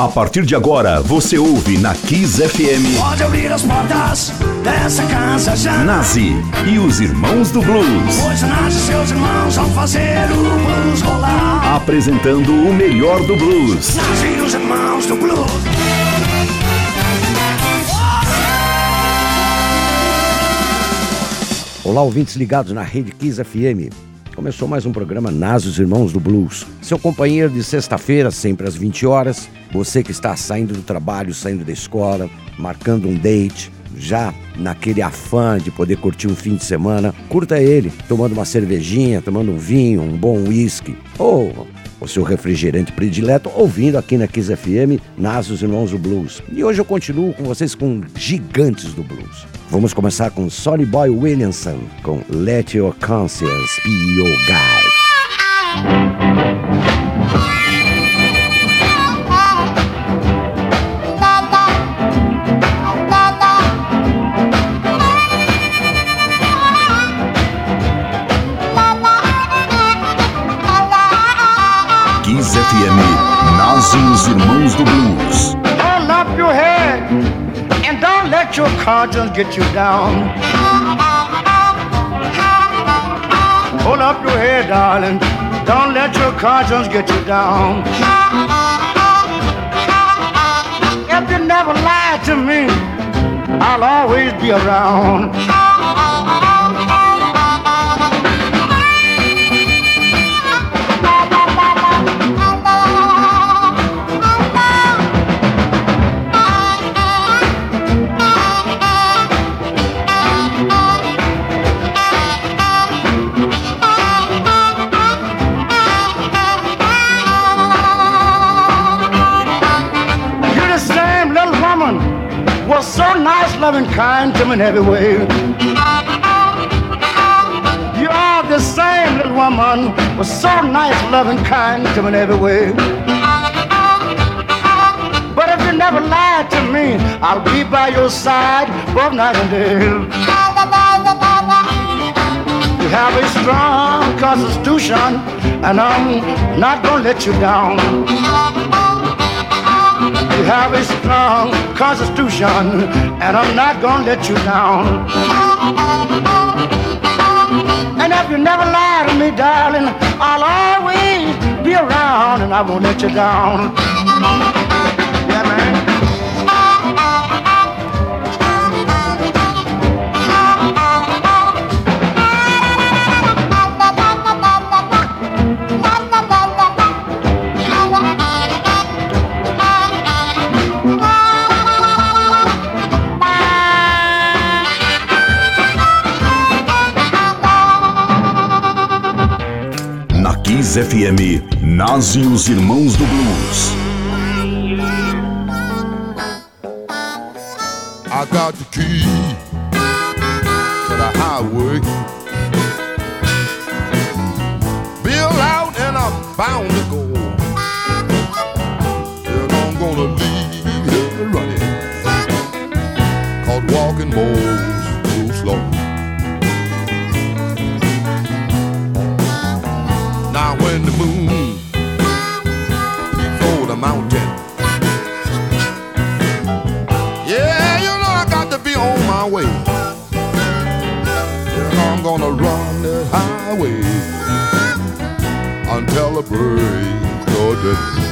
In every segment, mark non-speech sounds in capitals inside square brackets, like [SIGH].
A partir de agora, você ouve na Kiss FM. Pode abrir as portas dessa casa já. Nazi e os Irmãos do Blues. Pois Nazi e seus irmãos vão fazer o blues rolar. Apresentando o melhor do blues. Nazi e os Irmãos do Blues. Olá, ouvintes ligados na Rede Kiss FM. Começou mais um programa Nas os Irmãos do Blues. Seu companheiro de sexta-feira, sempre às 20 horas. Você que está saindo do trabalho, saindo da escola, marcando um date, já naquele afã de poder curtir um fim de semana, curta ele, tomando uma cervejinha, tomando um vinho, um bom whisky, ou o seu refrigerante predileto, ouvindo aqui na Kiss FM, Nas os Irmãos do Blues. E hoje eu continuo com vocês com gigantes do blues. Vamos começar com Sonny Boy Williamson, com Let Your Conscience Be Your Guide. Your conscience get you down. Hold up your head, darling. Don't let your conscience get you down. If you never lied to me, I'll always be around. Was so nice, loving, kind to me in every way. You are the same little woman was so nice, loving, kind to me in every way. But if you never lied to me, I'll be by your side both night and day. You have a strong constitution, and I'm not gonna let you down. You have a strong constitution, and I'm not gonna let you down. And if you never lie to me, darling, I'll always be around, and I won't let you down. Kiss FM, Nazi e os Irmãos do Blues. I got the key to the highway. Bill out and I'm bound to go. And I'm gonna leave here running. Cause walking moves highway until the break of day.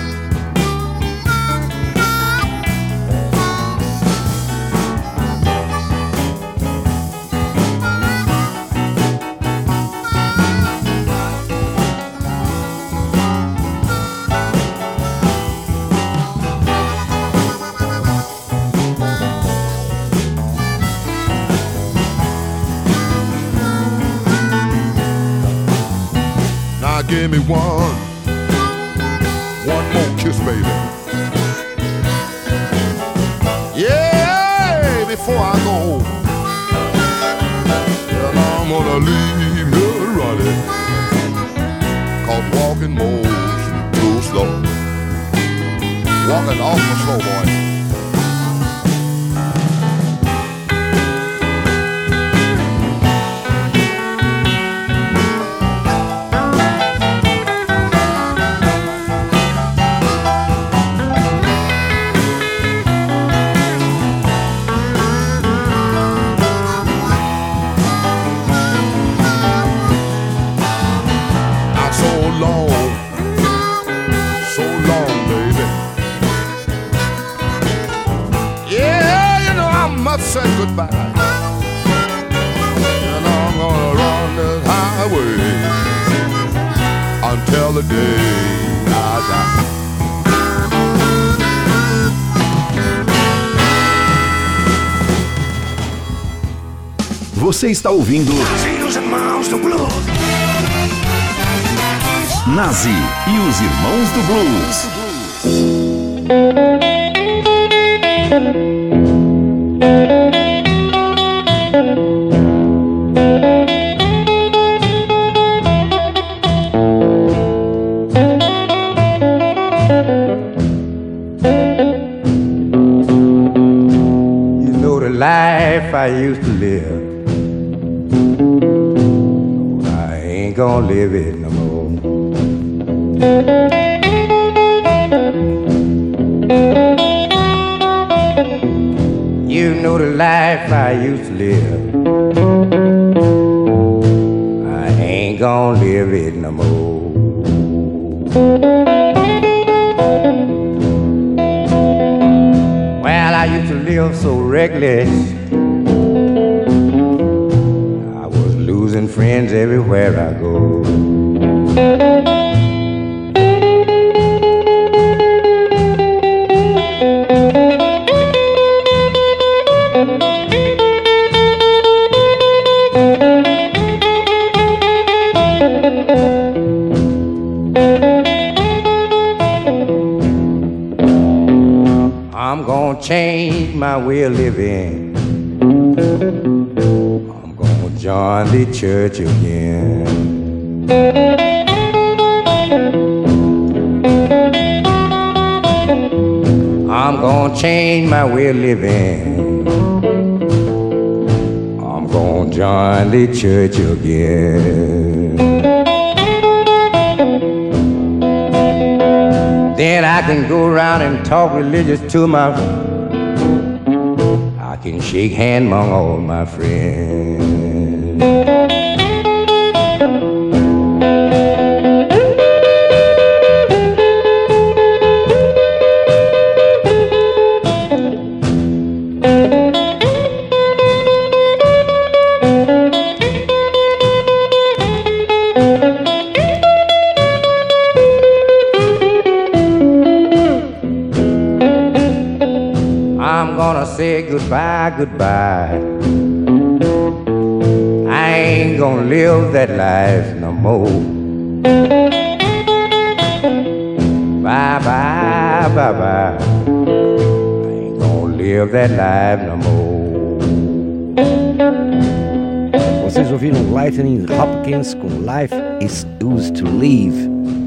Gonna leave you running, cause walking moves too slow. Walking awful slow, boy. Until the day I die. Você está ouvindo Nazi e os irmãos do blues. Nazi e os Irmãos do Blues. It no more. You know the life I used to live. I ain't gonna live it no more. Well, I used to live so reckless. Losing friends everywhere I go. I'm gonna change my way of living. Church again. I'm gonna change my way of living. I'm gonna join the church again. Then I can go around and talk religious to my. friends. I can shake hand among all my friends. Goodbye. I ain't gonna live that life no more. Bye, bye, bye, bye. I ain't gonna live that life no more. Vocês ouviram Lightning Hopkins com Life is Used to Live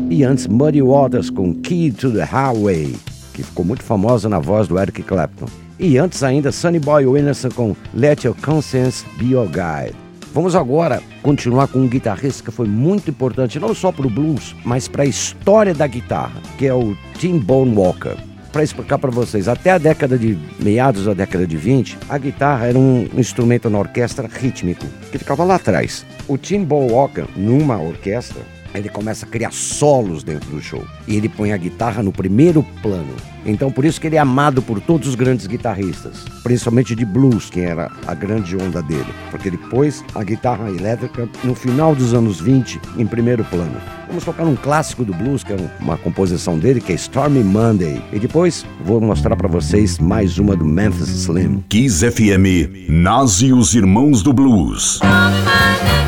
e antes Muddy Waters com Key to the Highway, que ficou muito famosa na voz do Eric Clapton. E antes ainda Sonny Boy Williamson com Let Your Conscience Be Your Guide. Vamos agora continuar com um guitarrista que foi muito importante não só para o blues, mas para a história da guitarra, que é o Tim Bone Walker para explicar para vocês, até a década de meados da década de 20, a guitarra era um instrumento na orquestra rítmico, que ficava lá atrás. O Tim Ball Walker, numa orquestra, ele começa a criar solos dentro do show e ele põe a guitarra no primeiro plano. Então por isso que ele é amado por todos os grandes guitarristas, principalmente de blues, que era a grande onda dele, porque ele pôs a guitarra elétrica no final dos anos 20 em primeiro plano. Vamos tocar um clássico do blues, que é uma composição dele, que é Stormy Monday. E depois vou mostrar para vocês mais uma do Memphis Slim. Kiss FM, Nas e os Irmãos do Blues. Oh,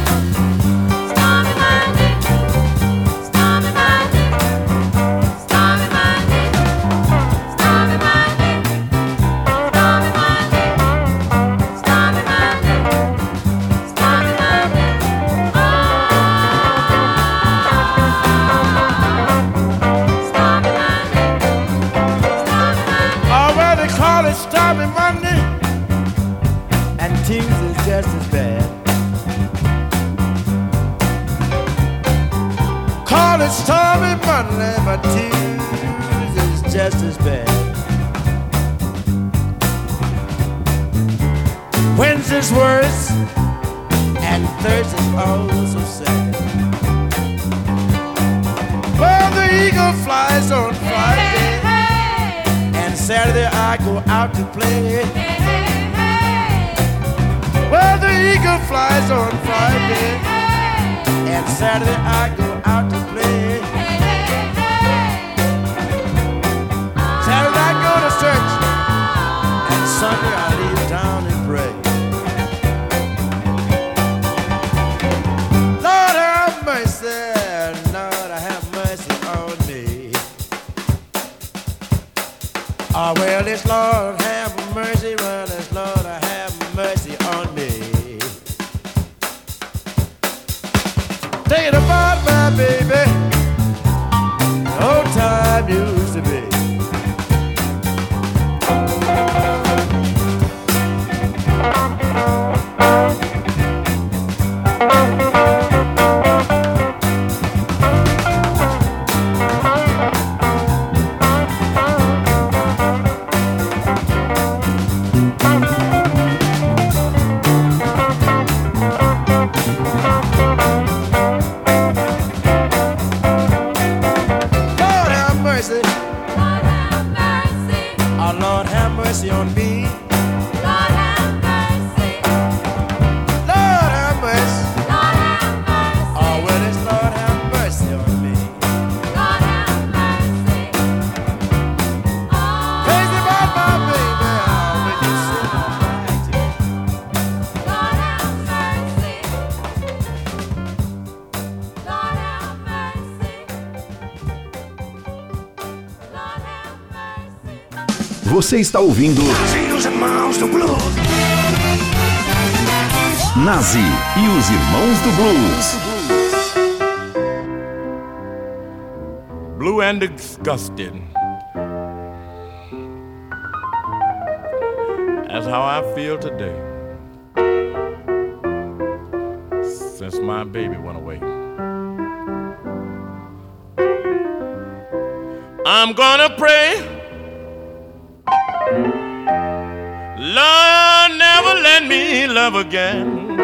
Você está ouvindo Nasi os irmãos do blues. Nasi e os Irmãos do Blues. blue and disgusted. That's how I feel today. Since my baby went away. I'm gonna pray. Let me love again.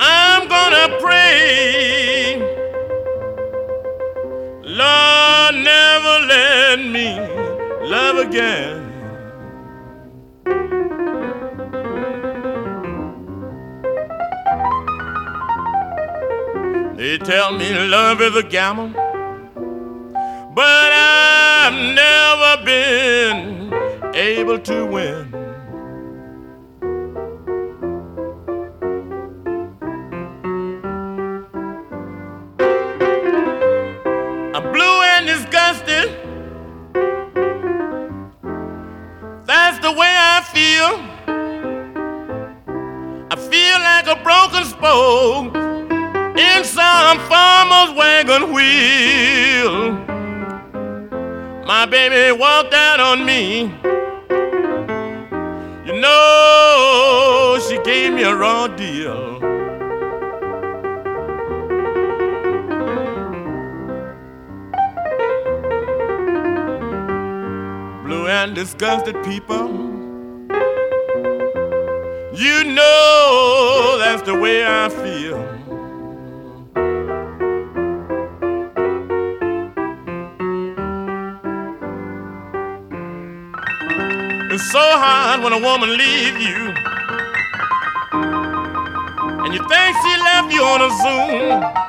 I'm gonna pray. Lord, never let me love again. They tell me love is a gamble, never been able to win. Disgusted people. You know that's the way I feel. It's so hard when a woman leaves you. And you think she left you on a Zoom.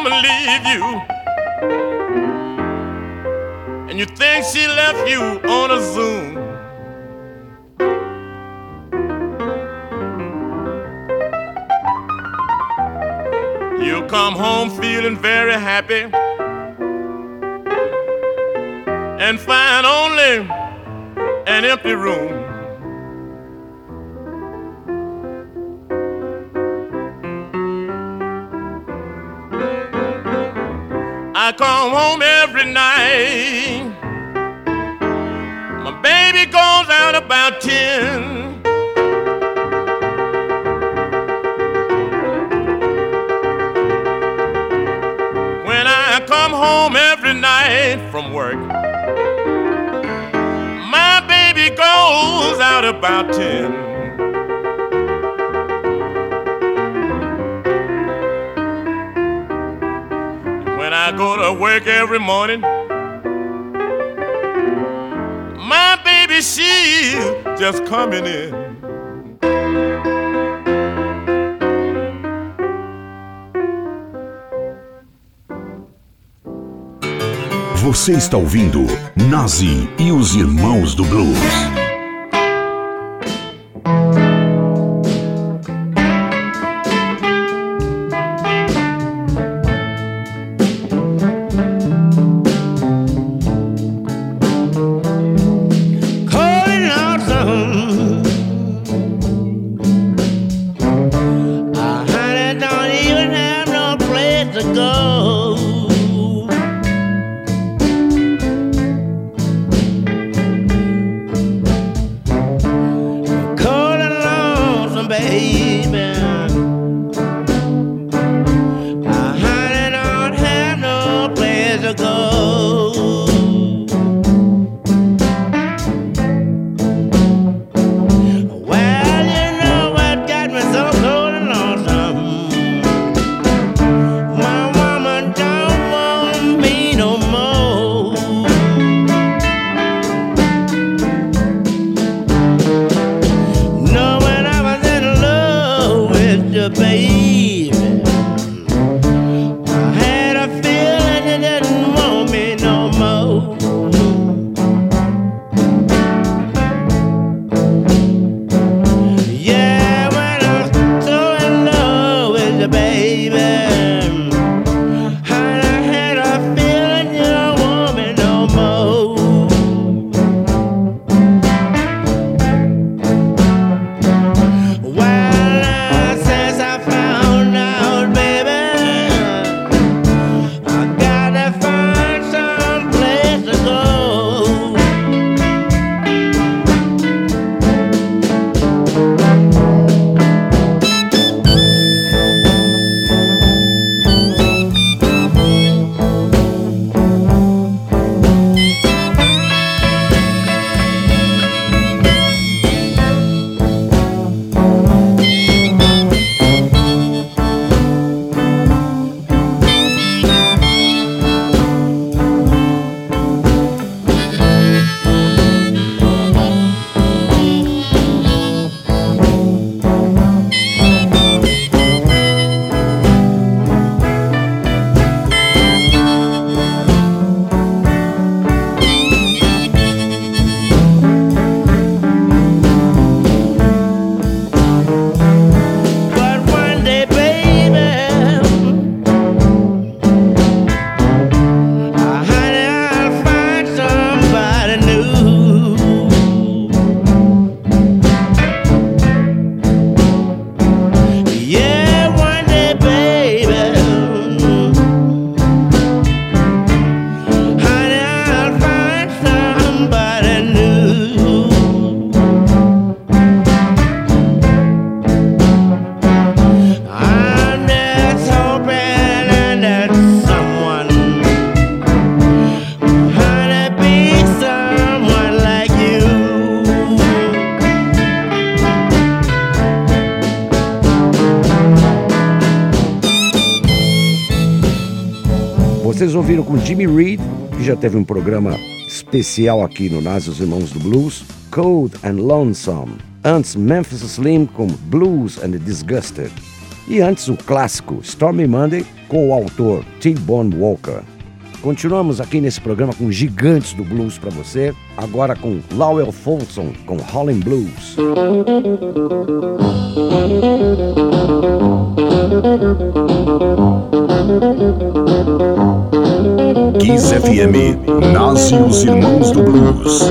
Hard when a woman leave you. And you think she left you on a Zoom. You come home feeling very happy and find only an empty room. Come home every night. My baby goes out about 10. When I come home every night from work, my baby goes out about 10. I go to work every morning. My baby, she just coming in. Você está ouvindo Nazi e os Irmãos do Blues. Teve um programa especial aqui no Nas os Irmãos do Blues, Cold and Lonesome. Antes, Memphis Slim com Blues and Disgusted. E antes, o clássico Stormy Monday com o autor T-Bone Walker. Continuamos aqui nesse programa com gigantes do blues para você, agora com Lowell Folsom com Holland Blues. [LAUGHS] Kiss FM, Nasce os Irmãos do Blues.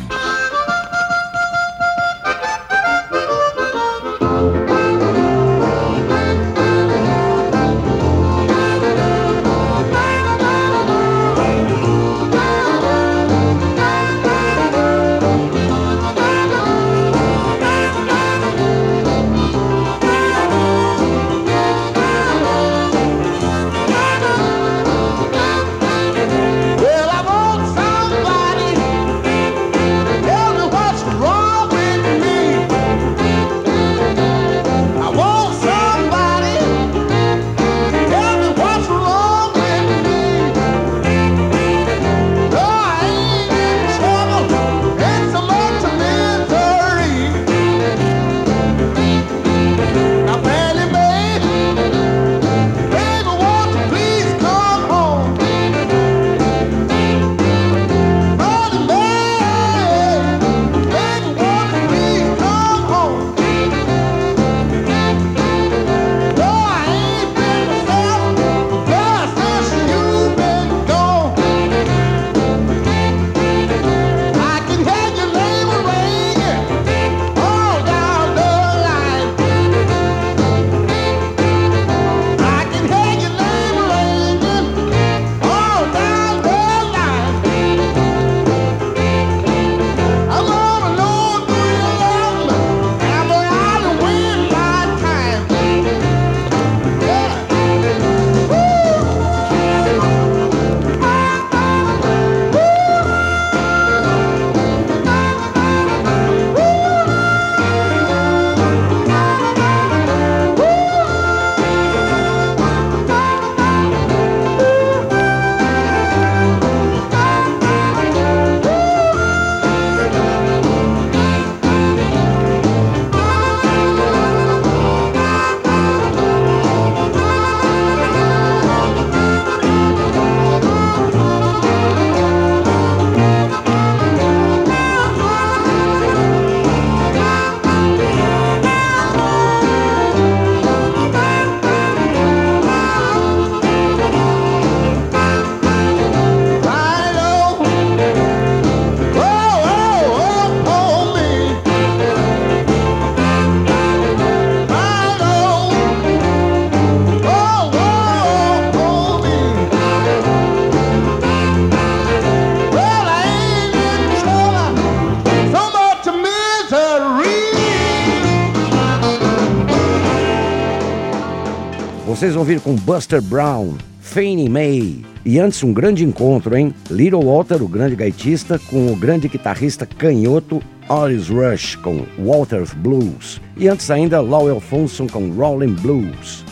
Vocês vão vir com Buster Brown, Fannie Mae. E antes um grande encontro, hein? Little Walter, o grande gaitista, com o grande guitarrista canhoto Otis Rush com Walter's Blues. E antes ainda Lowell Funson com Rolling Blues.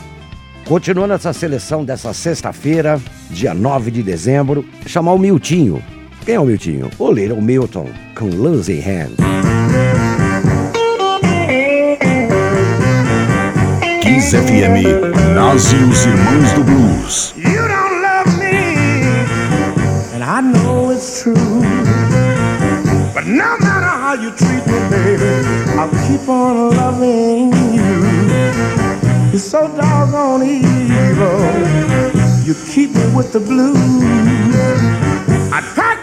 Continuando essa seleção dessa sexta-feira, dia 9 de dezembro, chamar o Miltinho. Quem é o Miltinho? O Little Milton, com Losing Hand. Kiss FM, E os Irmãos do Blues. You don't love me, and I know it's true. But no matter how you treat me, baby, I'll keep on loving you. You're so doggone evil. You keep me with the blues. I'd pack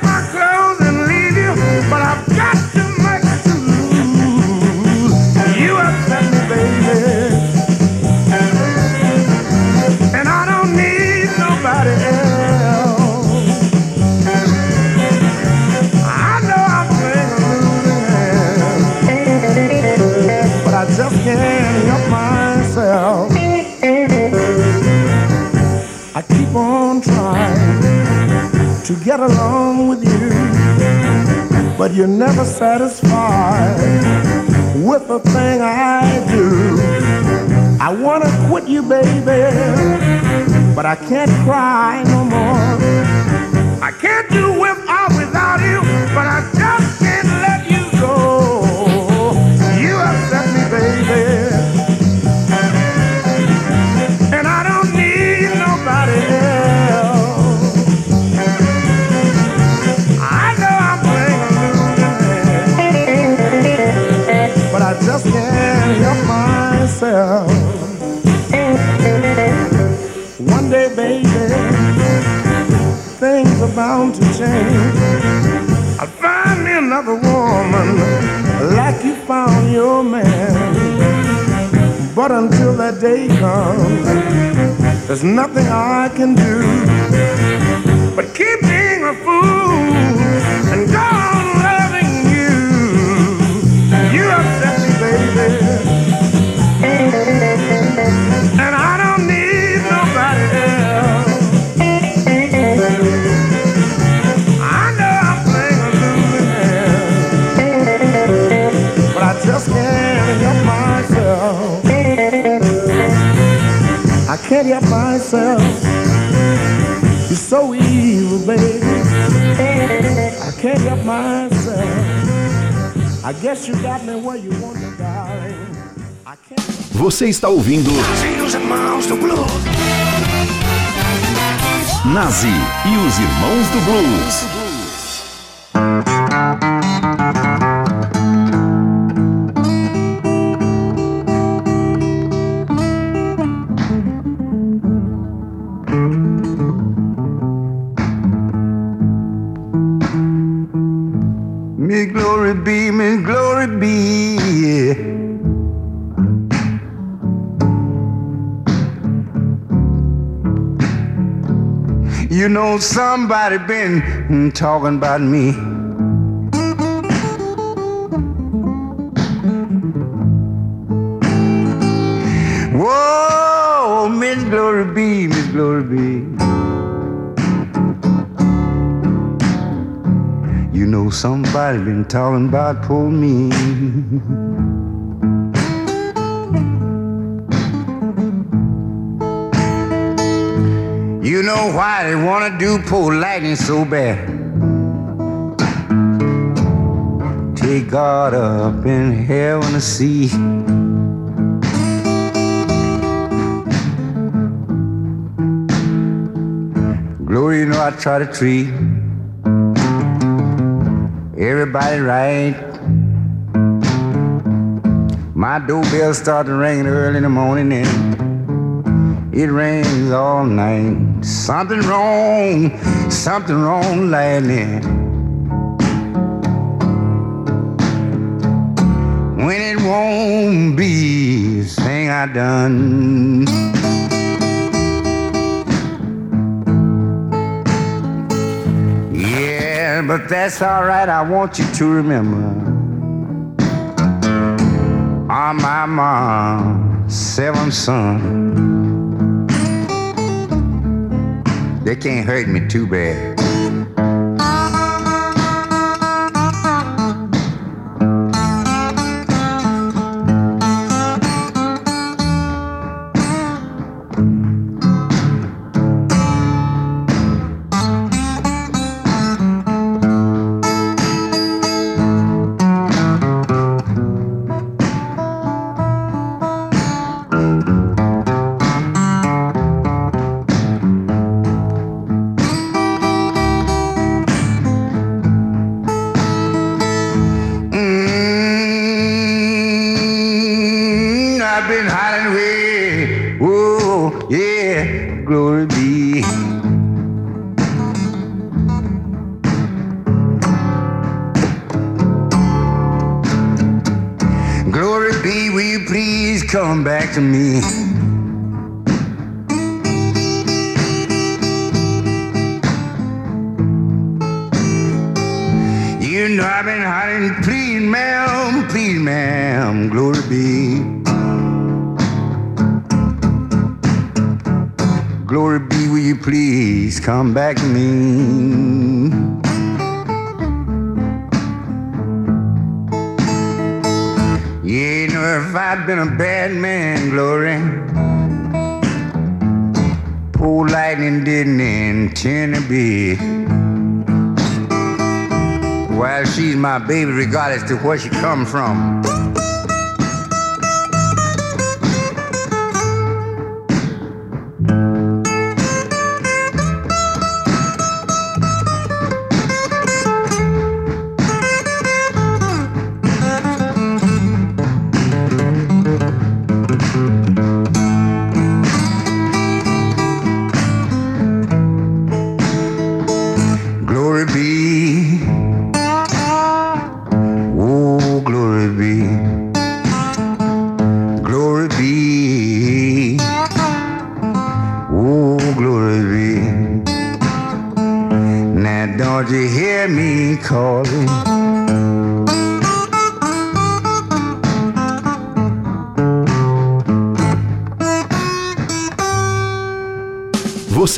to get along with you, but you're never satisfied with the thing I do. I wanna quit you, baby, but I can't cry no more. I can't do with change. I'll find me another woman like you found your man. But until that day comes, there's nothing I can do but keep being a fool myself. You're so evil, baby. I can't help myself. I guess you got me where you want. Você está ouvindo. Nazi e os Irmãos do Blues. Know somebody been mm, talking about me. Whoa, Miss Glory be, Miss Glory be. You know somebody been talking about poor me. [LAUGHS] know why they wanna do poor lightning so bad? Take God up in heaven to see. Glory, you know I try to treat everybody right. My doorbell started ringing early in the morning and it rings all night. Something wrong, something wrong lately. When it won't be the thing I done. Yeah, but that's all right. I want you to remember. I'm my mom's seventh son. They can't hurt me too bad. Regardless to where she come from.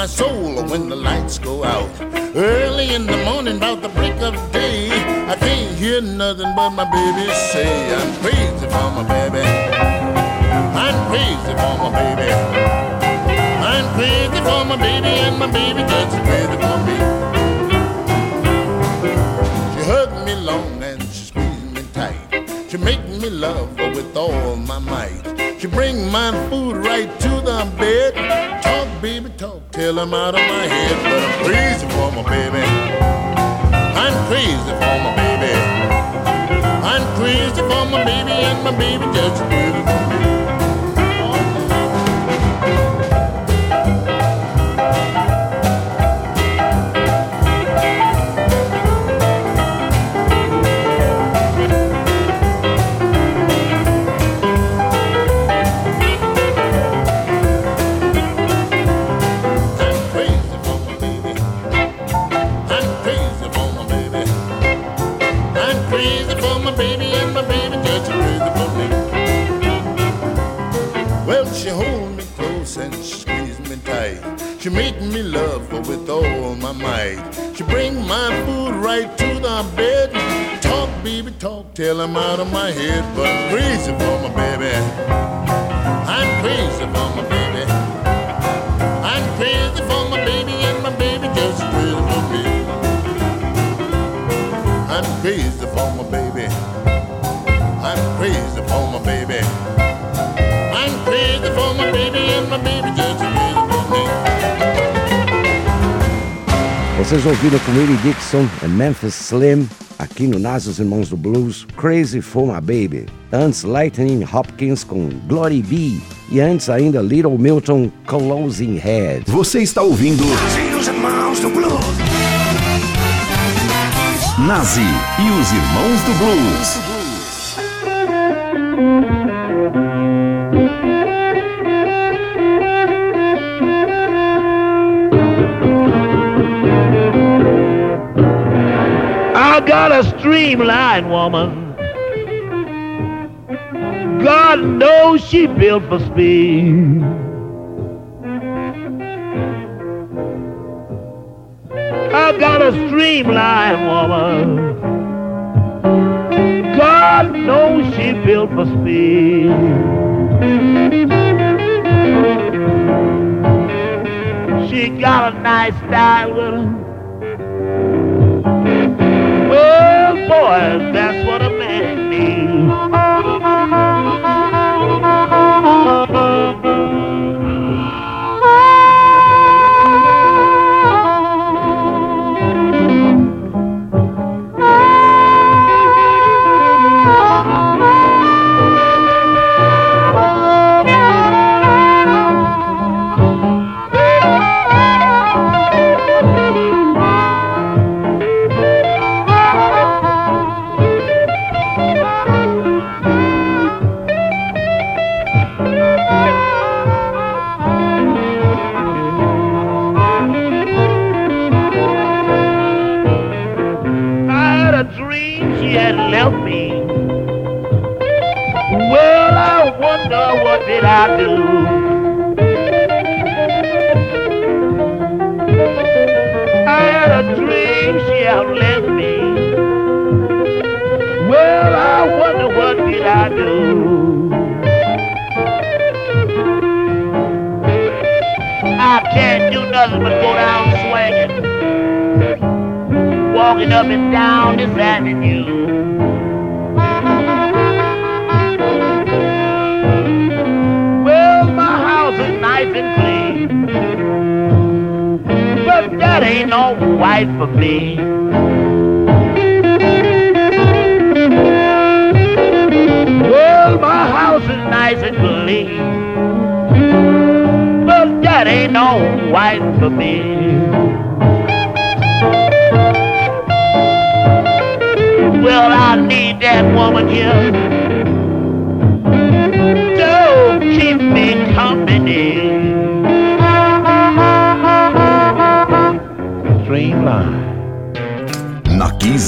My soul when the lights go out. Early in the morning, about the break of day, I can't hear nothing but my baby say, I'm crazy for my baby. I'm crazy for my baby. I'm crazy for my baby, and my baby as crazy for me. She hugged me long and she squeezed me tight. She make me love her with all my might. She bring my food right to the bed. Talk, baby, talk, till I'm out of my head. But I'm crazy for my baby. I'm crazy for my baby. I'm crazy for my baby, and my baby just as all my might. She bring my food right to the bed. Talk, baby, talk till I'm out of my head. But I'm crazy for my baby. I'm crazy for my baby. I'm crazy for my baby, and my baby just crazy for me. I'm crazy for my baby. I'm crazy for my baby. I'm crazy for my baby, and my baby just Vocês ouviram com Willie Dixon e Memphis Slim aqui no Nas os Irmãos do Blues, Crazy for My Baby. Antes, Lightning Hopkins com Glory Be. E antes ainda, Little Milton Closing Head. Você está ouvindo Os irmãos do blues. Nazi e os Irmãos do Blues. I got a streamline woman. God knows she built for speed. I got a streamline woman. God knows she built for speed. She got a nice style with her. Boy, that's what a man needs.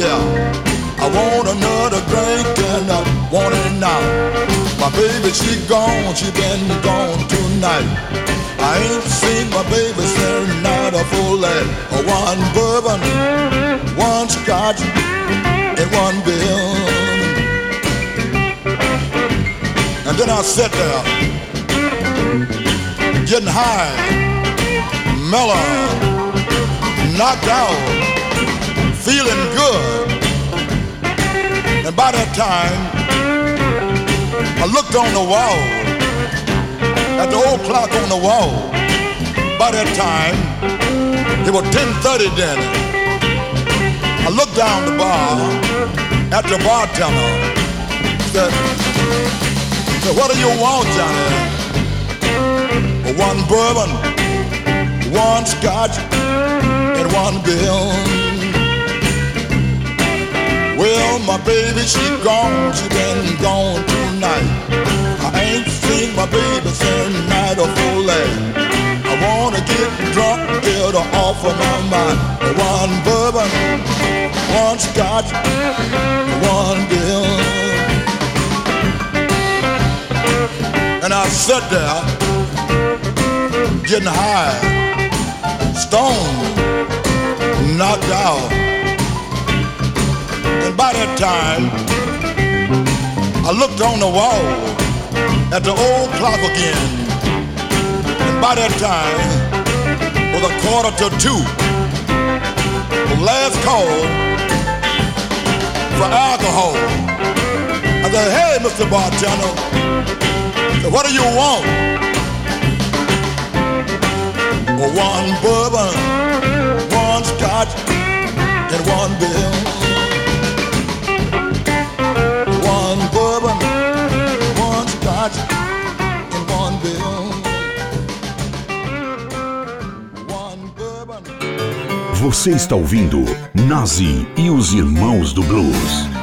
Here. I want another drink and I want it now. My baby, she gone, she been gone tonight. I ain't seen my baby since night a full lead. One bourbon, one scotch, and one bill. And then I sat there, getting high, mellow, knocked out, feeling good. And by that time, I looked on the wall at the old clock on the wall. By that time, it was 10:30 then. I looked down the bar at the bartender. Said, said, "What do you want, Johnny?" One bourbon, one scotch, and one bill. Well, my baby, she gone, she been gone tonight. I ain't seen my baby since night of full I wanna get drunk, get her off of my mind. One bourbon, one scotch, one bill. And I sat there, getting high, stoned, knocked out. By that time, I looked on the wall at the old clock again. And by that time, was a quarter to two. The last call for alcohol. I said, hey, Mr. Bartender, what do you want? One bourbon, one scotch, and one bill. One bourbon, one scotch, and one bill. One bourbon. Você está ouvindo Nazi e os Irmãos do Blues.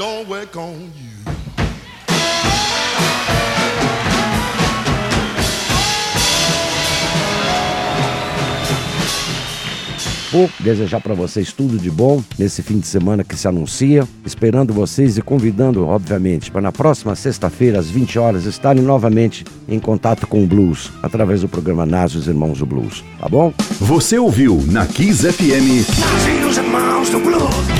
Don't work on you. Vou desejar para vocês tudo de bom nesse fim de semana que se anuncia, esperando vocês e convidando, obviamente, para na próxima sexta-feira, às 20 horas, estarem novamente em contato com o blues, através do programa Nas os Irmãos do Blues, tá bom? Você ouviu na Kiss FM e os irmãos do blues.